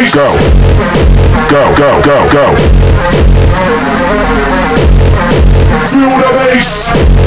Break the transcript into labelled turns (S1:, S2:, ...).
S1: Go. Go, go, go, go. Feel the bass.